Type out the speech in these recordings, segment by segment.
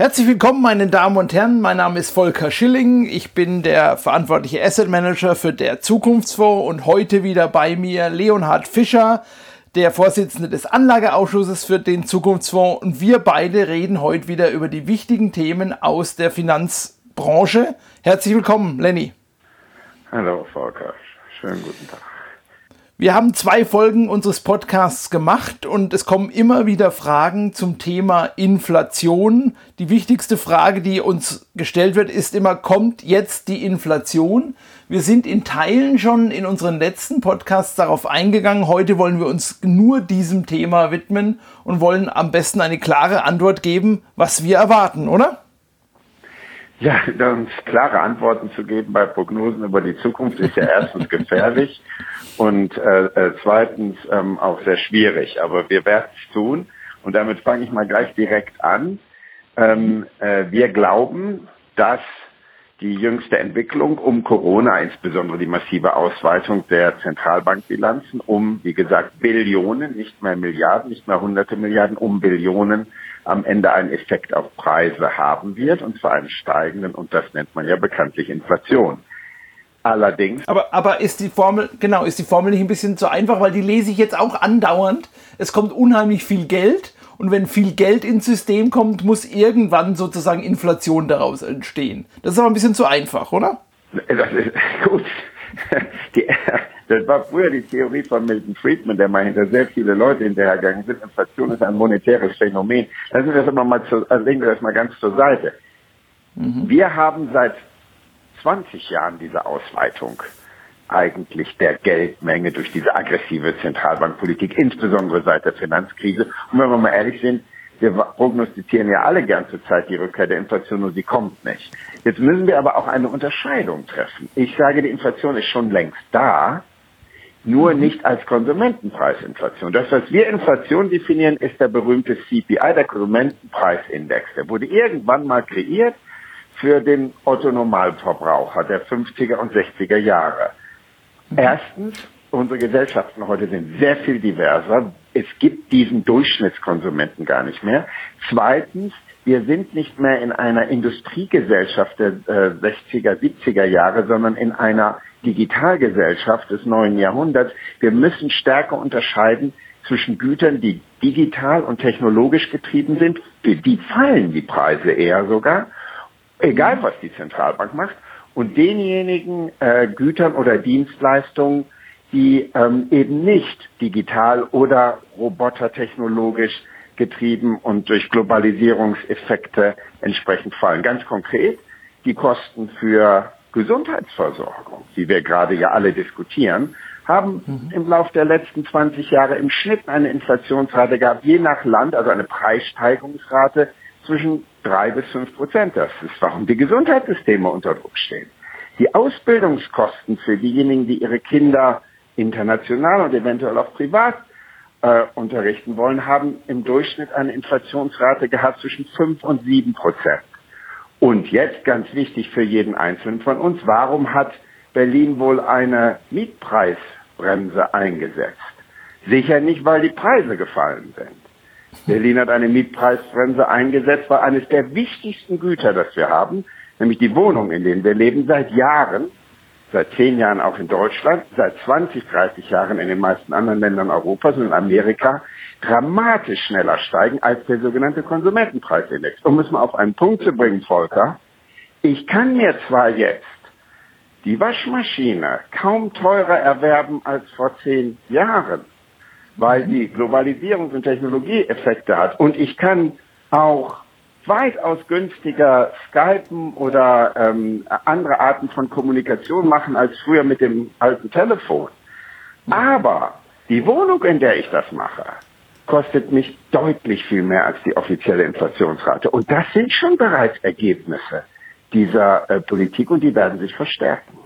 Herzlich willkommen, meine Damen und Herren. Mein Name ist Volker Schilling. Ich bin der verantwortliche Asset Manager für der Zukunftsfonds und heute wieder bei mir Leonhard Fischer, der Vorsitzende des Anlageausschusses für den Zukunftsfonds. Und wir beide reden heute wieder über die wichtigen Themen aus der Finanzbranche. Herzlich willkommen, Lenny. Hallo, Volker. Schönen guten Tag. Wir haben zwei Folgen unseres Podcasts gemacht und es kommen immer wieder Fragen zum Thema Inflation. Die wichtigste Frage, die uns gestellt wird, ist immer, kommt jetzt die Inflation? Wir sind in Teilen schon in unseren letzten Podcasts darauf eingegangen. Heute wollen wir uns nur diesem Thema widmen und wollen am besten eine klare Antwort geben, was wir erwarten, oder? Ja, uns klare Antworten zu geben bei Prognosen über die Zukunft ist ja erstens gefährlich und äh, äh, zweitens ähm, auch sehr schwierig. Aber wir werden es tun und damit fange ich mal gleich direkt an. Ähm, äh, wir glauben, dass die jüngste Entwicklung um Corona, insbesondere die massive Ausweitung der Zentralbankbilanzen um, wie gesagt, Billionen, nicht mehr Milliarden, nicht mehr hunderte Milliarden, um Billionen am Ende einen Effekt auf Preise haben wird, und zwar einen steigenden, und das nennt man ja bekanntlich Inflation. Allerdings. Aber, aber ist die Formel, genau, ist die Formel nicht ein bisschen zu einfach, weil die lese ich jetzt auch andauernd. Es kommt unheimlich viel Geld und wenn viel Geld ins System kommt, muss irgendwann sozusagen Inflation daraus entstehen. Das ist aber ein bisschen zu einfach, oder? Das ist gut. Die, das war früher die Theorie von Milton Friedman, der mal hinter sehr viele Leute hinterhergegangen sind. Inflation ist ein monetäres Phänomen. Lassen wir das aber mal zu, also legen wir das mal ganz zur Seite. Mhm. Wir haben seit 20 Jahren diese Ausweitung eigentlich der Geldmenge durch diese aggressive Zentralbankpolitik, insbesondere seit der Finanzkrise. Und wenn wir mal ehrlich sind, prognostizieren ja alle gern zur Zeit die Rückkehr der Inflation und sie kommt nicht. Jetzt müssen wir aber auch eine Unterscheidung treffen. Ich sage, die Inflation ist schon längst da nur mhm. nicht als Konsumentenpreisinflation. Das, was wir Inflation definieren, ist der berühmte CPI, der Konsumentenpreisindex. Der wurde irgendwann mal kreiert für den Otto-Normalverbraucher der 50er und 60er Jahre. Mhm. Erstens, unsere Gesellschaften heute sind sehr viel diverser. Es gibt diesen Durchschnittskonsumenten gar nicht mehr. Zweitens, wir sind nicht mehr in einer Industriegesellschaft der äh, 60er, 70er Jahre, sondern in einer Digitalgesellschaft des neuen Jahrhunderts. Wir müssen stärker unterscheiden zwischen Gütern, die digital und technologisch getrieben sind. Für die fallen die Preise eher sogar, egal was die Zentralbank macht. Und denjenigen äh, Gütern oder Dienstleistungen, die ähm, eben nicht digital oder robotertechnologisch getrieben und durch Globalisierungseffekte entsprechend fallen. Ganz konkret die Kosten für Gesundheitsversorgung, die wir gerade ja alle diskutieren, haben mhm. im Laufe der letzten 20 Jahre im Schnitt eine Inflationsrate gehabt, je nach Land, also eine Preissteigerungsrate zwischen drei bis fünf Prozent. Das ist, warum die Gesundheitssysteme unter Druck stehen. Die Ausbildungskosten für diejenigen, die ihre Kinder international und eventuell auch privat äh, unterrichten wollen, haben im Durchschnitt eine Inflationsrate gehabt zwischen fünf und sieben Prozent. Und jetzt ganz wichtig für jeden Einzelnen von uns, warum hat Berlin wohl eine Mietpreisbremse eingesetzt? Sicher nicht, weil die Preise gefallen sind. Berlin hat eine Mietpreisbremse eingesetzt, weil eines der wichtigsten Güter, das wir haben, nämlich die Wohnung, in denen wir leben, seit Jahren, seit zehn Jahren auch in Deutschland, seit 20, 30 Jahren in den meisten anderen Ländern Europas und in Amerika dramatisch schneller steigen als der sogenannte Konsumentenpreisindex. Um es mal auf einen Punkt zu bringen, Volker, ich kann mir zwar jetzt die Waschmaschine kaum teurer erwerben als vor zehn Jahren, weil sie Globalisierungs- und Technologieeffekte hat. Und ich kann auch weitaus günstiger Skypen oder ähm, andere Arten von Kommunikation machen als früher mit dem alten Telefon. Aber die Wohnung, in der ich das mache, kostet mich deutlich viel mehr als die offizielle Inflationsrate. Und das sind schon bereits Ergebnisse dieser äh, Politik und die werden sich verstärken.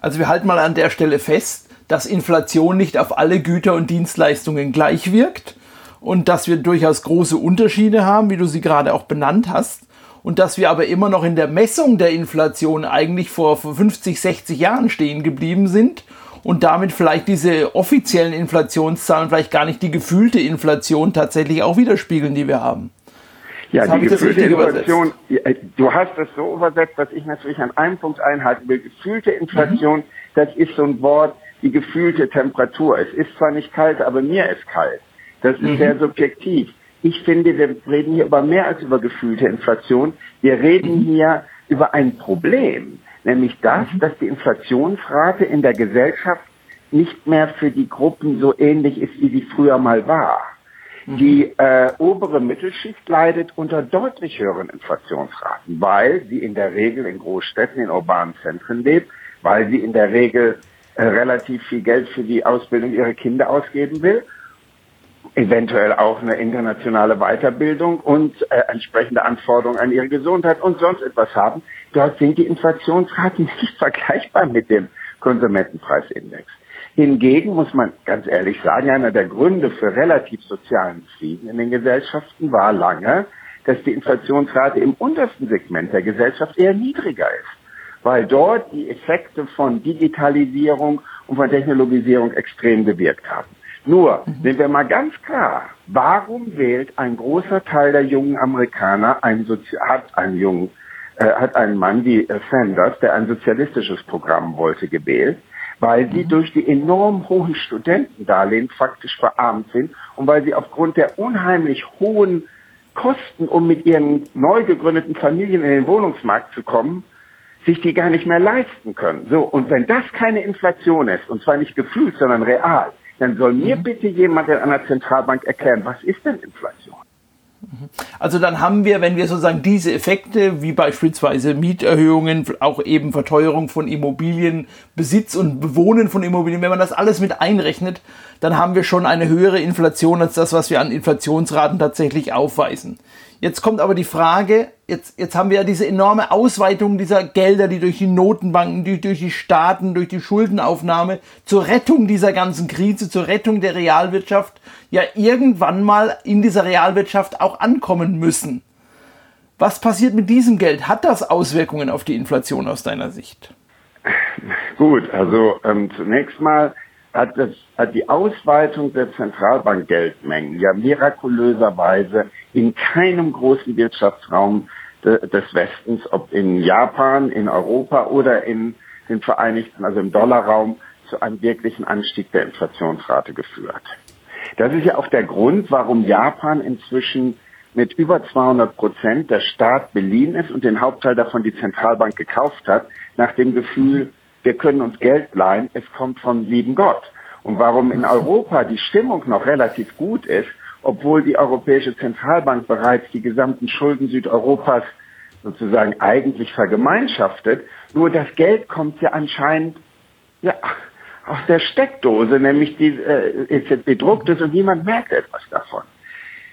Also wir halten mal an der Stelle fest, dass Inflation nicht auf alle Güter und Dienstleistungen gleich wirkt und dass wir durchaus große Unterschiede haben, wie du sie gerade auch benannt hast. Und dass wir aber immer noch in der Messung der Inflation eigentlich vor 50, 60 Jahren stehen geblieben sind und damit vielleicht diese offiziellen Inflationszahlen vielleicht gar nicht die gefühlte Inflation tatsächlich auch widerspiegeln, die wir haben. Ja, die gefühlte Inflation, äh, du hast das so übersetzt, dass ich natürlich an einem Punkt einhalten will. Gefühlte Inflation, mhm. das ist so ein Wort, die gefühlte Temperatur. Es ist zwar nicht kalt, aber mir ist kalt. Das ist mhm. sehr subjektiv. Ich finde, wir reden hier über mehr als über gefühlte Inflation. Wir reden mhm. hier über ein Problem, nämlich das, mhm. dass die Inflationsrate in der Gesellschaft nicht mehr für die Gruppen so ähnlich ist, wie sie früher mal war. Mhm. Die äh, obere Mittelschicht leidet unter deutlich höheren Inflationsraten, weil sie in der Regel in Großstädten, in urbanen Zentren lebt, weil sie in der Regel äh, relativ viel Geld für die Ausbildung ihrer Kinder ausgeben will, eventuell auch eine internationale Weiterbildung und äh, entsprechende Anforderungen an ihre Gesundheit und sonst etwas haben. Dort sind die Inflationsraten nicht vergleichbar mit dem Konsumentenpreisindex. Hingegen muss man ganz ehrlich sagen, einer der Gründe für relativ sozialen Frieden in den Gesellschaften war lange, dass die Inflationsrate im untersten Segment der Gesellschaft eher niedriger ist, weil dort die Effekte von Digitalisierung und von Technologisierung extrem gewirkt haben. Nur, sind wir mal ganz klar, warum wählt ein großer Teil der jungen Amerikaner einen Sozi hat einen jungen, äh, hat einen Mann wie äh, Sanders, der ein sozialistisches Programm wollte, gewählt? weil sie mhm. durch die enorm hohen Studentendarlehen faktisch verarmt sind und weil sie aufgrund der unheimlich hohen Kosten, um mit ihren neu gegründeten Familien in den Wohnungsmarkt zu kommen, sich die gar nicht mehr leisten können. So, und wenn das keine Inflation ist, und zwar nicht gefühlt, sondern real, dann soll mir mhm. bitte jemand an einer Zentralbank erklären, was ist denn Inflation? Also dann haben wir, wenn wir sozusagen diese Effekte, wie beispielsweise Mieterhöhungen, auch eben Verteuerung von Immobilien, Besitz und Bewohnen von Immobilien, wenn man das alles mit einrechnet, dann haben wir schon eine höhere Inflation als das, was wir an Inflationsraten tatsächlich aufweisen. Jetzt kommt aber die Frage, jetzt, jetzt haben wir ja diese enorme Ausweitung dieser Gelder, die durch die Notenbanken, die, durch die Staaten, durch die Schuldenaufnahme zur Rettung dieser ganzen Krise, zur Rettung der Realwirtschaft ja irgendwann mal in dieser Realwirtschaft auch ankommen müssen. Was passiert mit diesem Geld? Hat das Auswirkungen auf die Inflation aus deiner Sicht? Gut, also ähm, zunächst mal hat, das, hat die Ausweitung der Zentralbankgeldmengen ja mirakulöserweise in keinem großen Wirtschaftsraum de, des Westens, ob in Japan, in Europa oder in den Vereinigten, also im Dollarraum, zu einem wirklichen Anstieg der Inflationsrate geführt. Das ist ja auch der Grund, warum Japan inzwischen mit über 200 Prozent der Staat beliehen ist und den Hauptteil davon die Zentralbank gekauft hat, nach dem Gefühl, wir können uns Geld leihen, es kommt vom lieben Gott. Und warum in Europa die Stimmung noch relativ gut ist, obwohl die Europäische Zentralbank bereits die gesamten Schulden Südeuropas sozusagen eigentlich vergemeinschaftet, nur das Geld kommt ja anscheinend ja, aus der Steckdose, nämlich die äh, jetzt bedruckt ist und niemand merkt etwas davon.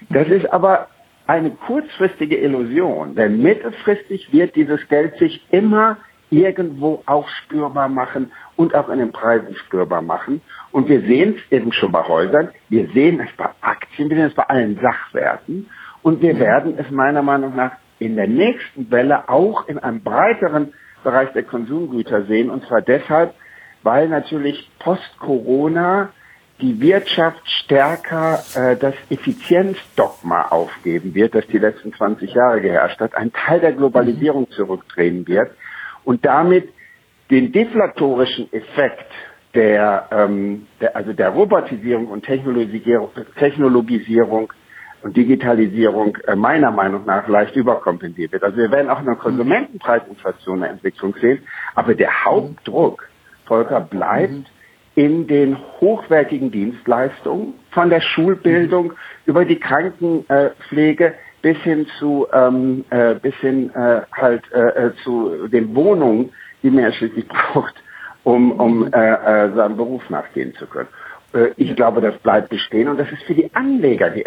Das ist aber eine kurzfristige Illusion, denn mittelfristig wird dieses Geld sich immer irgendwo auch spürbar machen und auch in den Preisen spürbar machen. Und wir sehen es eben schon bei Häusern, wir sehen es bei Aktien, wir sehen es bei allen Sachwerten und wir werden es meiner Meinung nach in der nächsten Welle auch in einem breiteren Bereich der Konsumgüter sehen. Und zwar deshalb, weil natürlich post-Corona die Wirtschaft stärker äh, das Effizienzdogma aufgeben wird, das die letzten 20 Jahre geherrscht hat, ein Teil der Globalisierung zurückdrehen wird und damit den deflatorischen Effekt der, ähm, der also der Robotisierung und Technologisierung, Technologisierung und Digitalisierung äh, meiner Meinung nach leicht überkompensiert wird. Also wir werden auch eine Konsumentenpreisinflation eine Entwicklung sehen, aber der Hauptdruck, Volker, bleibt mhm. in den hochwertigen Dienstleistungen, von der Schulbildung mhm. über die Krankenpflege bis hin zu ähm, äh, bis hin äh, halt äh, äh zu den Wohnungen, die man ja schließlich braucht, um um äh, äh, seinem Beruf nachgehen zu können. Äh, ich glaube, das bleibt bestehen und das ist für die Anleger die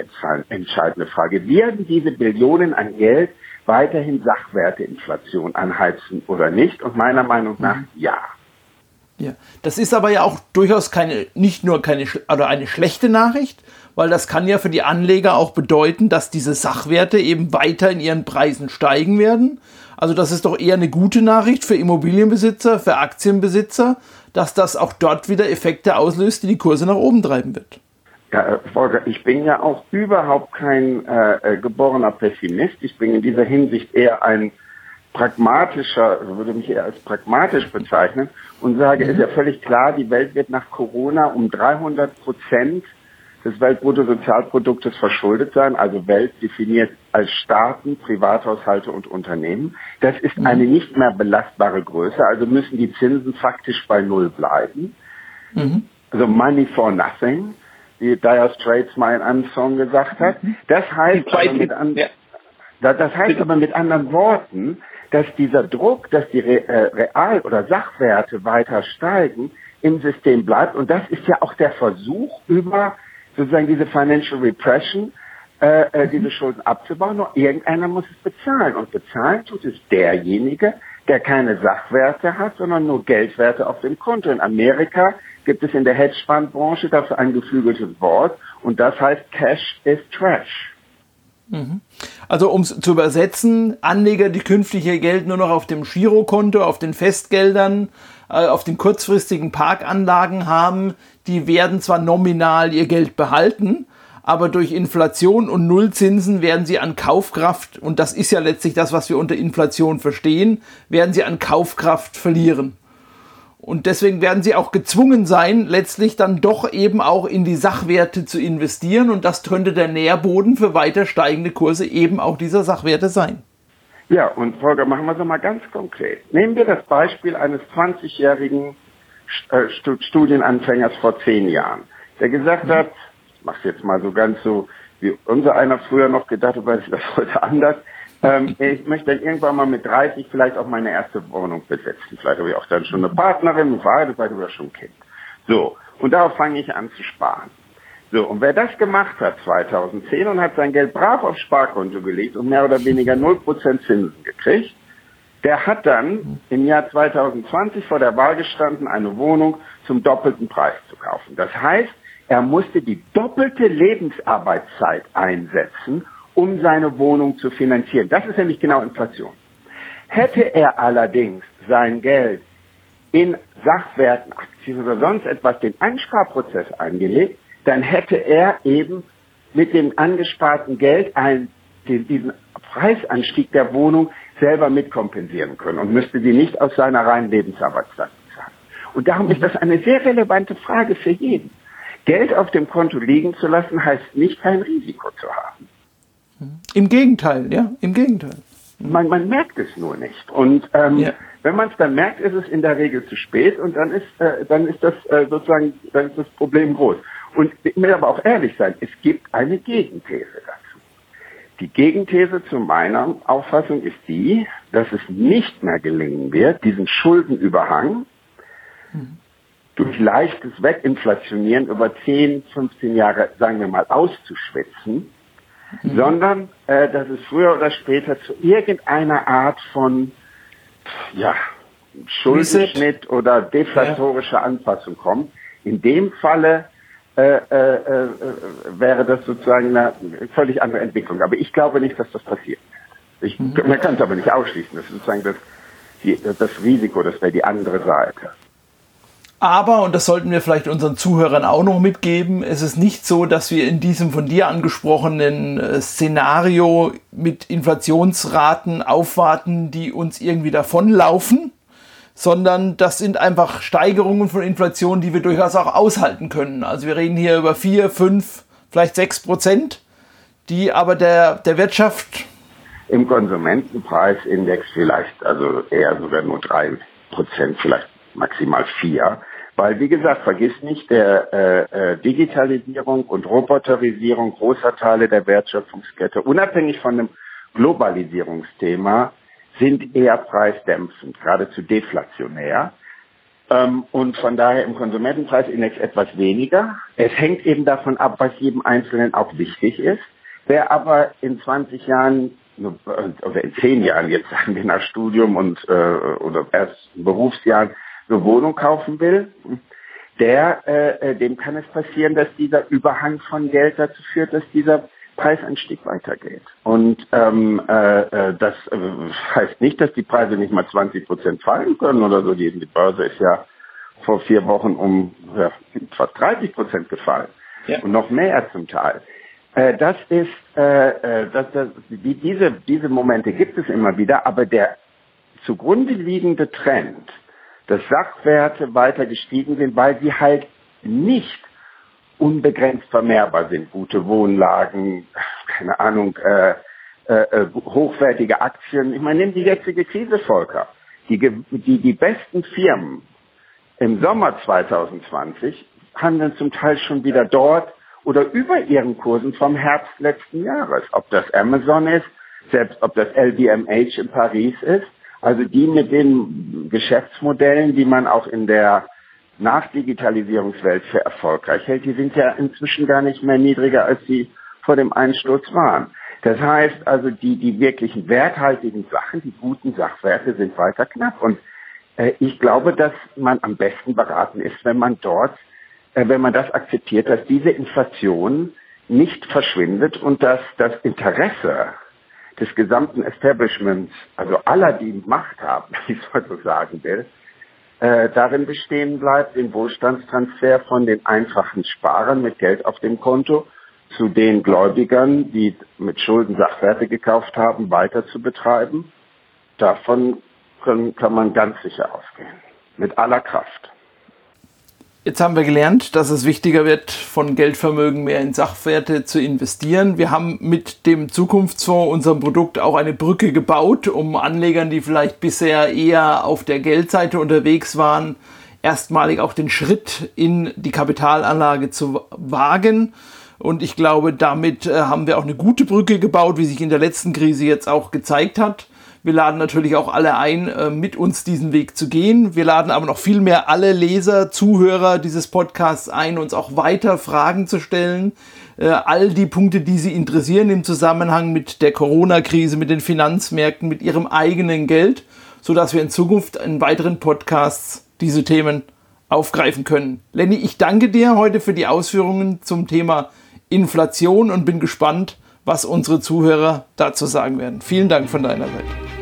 entscheidende Frage. Werden diese Billionen an Geld weiterhin Sachwerteinflation anheizen oder nicht? Und meiner Meinung nach mhm. ja. Ja, das ist aber ja auch durchaus keine, nicht nur keine oder eine schlechte Nachricht, weil das kann ja für die Anleger auch bedeuten, dass diese Sachwerte eben weiter in ihren Preisen steigen werden. Also das ist doch eher eine gute Nachricht für Immobilienbesitzer, für Aktienbesitzer, dass das auch dort wieder Effekte auslöst, die die Kurse nach oben treiben wird. Ja, Volker, ich bin ja auch überhaupt kein äh, geborener Pessimist. Ich bin in dieser Hinsicht eher ein pragmatischer, würde mich eher als pragmatisch bezeichnen und sage, mhm. ist ja völlig klar, die Welt wird nach Corona um 300 Prozent des Weltbruttosozialproduktes verschuldet sein, also Welt definiert als Staaten, Privathaushalte und Unternehmen. Das ist mhm. eine nicht mehr belastbare Größe, also müssen die Zinsen faktisch bei Null bleiben. Mhm. Also Money for Nothing, wie Dire Straits mal in einem Song gesagt hat. Mhm. Das heißt, aber mit, an, das heißt aber mit anderen Worten, dass dieser Druck, dass die Re äh, Real- oder Sachwerte weiter steigen, im System bleibt. Und das ist ja auch der Versuch, über sozusagen diese Financial Repression, äh, äh, diese Schulden abzubauen. Nur irgendeiner muss es bezahlen. Und bezahlen tut es derjenige, der keine Sachwerte hat, sondern nur Geldwerte auf dem Konto. In Amerika gibt es in der Hedgefondsbranche dafür ein geflügeltes Wort und das heißt Cash is Trash. Also um es zu übersetzen, Anleger, die künftig ihr Geld nur noch auf dem Girokonto, auf den Festgeldern, äh, auf den kurzfristigen Parkanlagen haben, die werden zwar nominal ihr Geld behalten, aber durch Inflation und Nullzinsen werden sie an Kaufkraft, und das ist ja letztlich das, was wir unter Inflation verstehen, werden sie an Kaufkraft verlieren. Und deswegen werden sie auch gezwungen sein, letztlich dann doch eben auch in die Sachwerte zu investieren. Und das könnte der Nährboden für weiter steigende Kurse eben auch dieser Sachwerte sein. Ja, und Volker, machen wir es mal ganz konkret. Nehmen wir das Beispiel eines 20-jährigen äh, Studienanfängers vor zehn Jahren, der gesagt hat, ich mache jetzt mal so ganz so, wie unser einer früher noch gedacht hat, weil ich das heute anders, ähm, ich möchte dann irgendwann mal mit 30 vielleicht auch meine erste Wohnung besetzen. Vielleicht habe ich auch dann schon eine Partnerin, verheiratet, vielleicht sogar schon ein Kind. So, und darauf fange ich an zu sparen. So, und wer das gemacht hat 2010 und hat sein Geld brav aufs Sparkonto gelegt und mehr oder weniger 0% Zinsen gekriegt, der hat dann im Jahr 2020 vor der Wahl gestanden, eine Wohnung zum doppelten Preis zu kaufen. Das heißt, er musste die doppelte Lebensarbeitszeit einsetzen, um seine Wohnung zu finanzieren. Das ist nämlich genau Inflation. Hätte er allerdings sein Geld in Sachwerten, Aktien oder sonst etwas den Einsparprozess angelegt, dann hätte er eben mit dem angesparten Geld einen, diesen Preisanstieg der Wohnung selber mitkompensieren können und müsste sie nicht aus seiner reinen Lebensarbeitszeit bezahlen. Und darum ist das eine sehr relevante Frage für jeden. Geld auf dem Konto liegen zu lassen, heißt nicht kein Risiko zu haben. Im Gegenteil, ja, im Gegenteil. Man, man merkt es nur nicht. Und ähm, ja. wenn man es dann merkt, ist es in der Regel zu spät und dann ist, äh, dann ist das äh, sozusagen, dann ist das Problem groß. Und ich will aber auch ehrlich sein, es gibt eine Gegenthese dazu. Die Gegenthese zu meiner Auffassung ist die, dass es nicht mehr gelingen wird, diesen Schuldenüberhang mhm. durch leichtes Weginflationieren über 10, 15 Jahre, sagen wir mal, auszuschwitzen, mhm. sondern äh, dass es früher oder später zu irgendeiner Art von ja, Schuldenschnitt oder deflatorischer ja. Anpassung kommt. In dem Falle äh, äh, äh, wäre das sozusagen eine völlig andere Entwicklung. Aber ich glaube nicht, dass das passiert. Ich, mhm. Man kann es aber nicht ausschließen. Das ist sozusagen das, die, das Risiko, das wäre die andere Seite. Aber, und das sollten wir vielleicht unseren Zuhörern auch noch mitgeben, es ist nicht so, dass wir in diesem von dir angesprochenen äh, Szenario mit Inflationsraten aufwarten, die uns irgendwie davonlaufen, sondern das sind einfach Steigerungen von Inflation, die wir durchaus auch aushalten können. Also wir reden hier über vier, fünf, vielleicht sechs Prozent, die aber der, der Wirtschaft im Konsumentenpreisindex vielleicht, also eher sogar nur drei Prozent, vielleicht maximal vier. Weil, wie gesagt, vergiss nicht, der äh, äh, Digitalisierung und Roboterisierung großer Teile der Wertschöpfungskette, unabhängig von dem Globalisierungsthema, sind eher preisdämpfend, geradezu deflationär. Ähm, und von daher im Konsumentenpreisindex etwas weniger. Es hängt eben davon ab, was jedem Einzelnen auch wichtig ist. Wer aber in 20 Jahren oder in 10 Jahren, jetzt sagen wir nach Studium und äh, oder erst Berufsjahren, eine Wohnung kaufen will, der, äh, äh, dem kann es passieren, dass dieser Überhang von Geld dazu führt, dass dieser Preisanstieg weitergeht. Und ähm, äh, äh, das äh, heißt nicht, dass die Preise nicht mal 20 Prozent fallen können oder so. Die, die Börse ist ja vor vier Wochen um ja, fast 30 Prozent gefallen. ja. und noch mehr zum Teil. Äh, das ist, äh, äh, das, das, die, diese, diese Momente gibt es immer wieder, aber der zugrunde liegende Trend, dass Sachwerte weiter gestiegen sind, weil sie halt nicht unbegrenzt vermehrbar sind. Gute Wohnlagen, keine Ahnung, äh, äh, äh hochwertige Aktien. Ich meine, nimm die jetzige Krise, Volker. Die, die, die besten Firmen im Sommer 2020 handeln zum Teil schon wieder dort oder über ihren Kursen vom Herbst letzten Jahres. Ob das Amazon ist, selbst ob das LVMH in Paris ist. Also die mit den Geschäftsmodellen, die man auch in der Nachdigitalisierungswelt für erfolgreich hält, die sind ja inzwischen gar nicht mehr niedriger, als sie vor dem Einsturz waren. Das heißt also, die, die wirklichen werthaltigen Sachen, die guten Sachwerte sind weiter knapp. Und äh, ich glaube, dass man am besten beraten ist, wenn man dort, äh, wenn man das akzeptiert, dass diese Inflation nicht verschwindet und dass das Interesse des gesamten Establishments, also aller, die Macht haben, wie ich so sagen will, äh, darin bestehen bleibt, den Wohlstandstransfer von den einfachen Sparern mit Geld auf dem Konto zu den Gläubigern, die mit Schulden Sachwerte gekauft haben, weiter zu betreiben. Davon kann, kann man ganz sicher ausgehen. Mit aller Kraft. Jetzt haben wir gelernt, dass es wichtiger wird, von Geldvermögen mehr in Sachwerte zu investieren. Wir haben mit dem Zukunftsfonds, unserem Produkt, auch eine Brücke gebaut, um Anlegern, die vielleicht bisher eher auf der Geldseite unterwegs waren, erstmalig auch den Schritt in die Kapitalanlage zu wagen. Und ich glaube, damit äh, haben wir auch eine gute Brücke gebaut, wie sich in der letzten Krise jetzt auch gezeigt hat. Wir laden natürlich auch alle ein, äh, mit uns diesen Weg zu gehen. Wir laden aber noch viel mehr alle Leser, Zuhörer dieses Podcasts ein, uns auch weiter Fragen zu stellen. Äh, all die Punkte, die Sie interessieren im Zusammenhang mit der Corona-Krise, mit den Finanzmärkten, mit Ihrem eigenen Geld, sodass wir in Zukunft in weiteren Podcasts diese Themen aufgreifen können. Lenny, ich danke dir heute für die Ausführungen zum Thema Inflation und bin gespannt, was unsere Zuhörer dazu sagen werden. Vielen Dank von deiner Seite.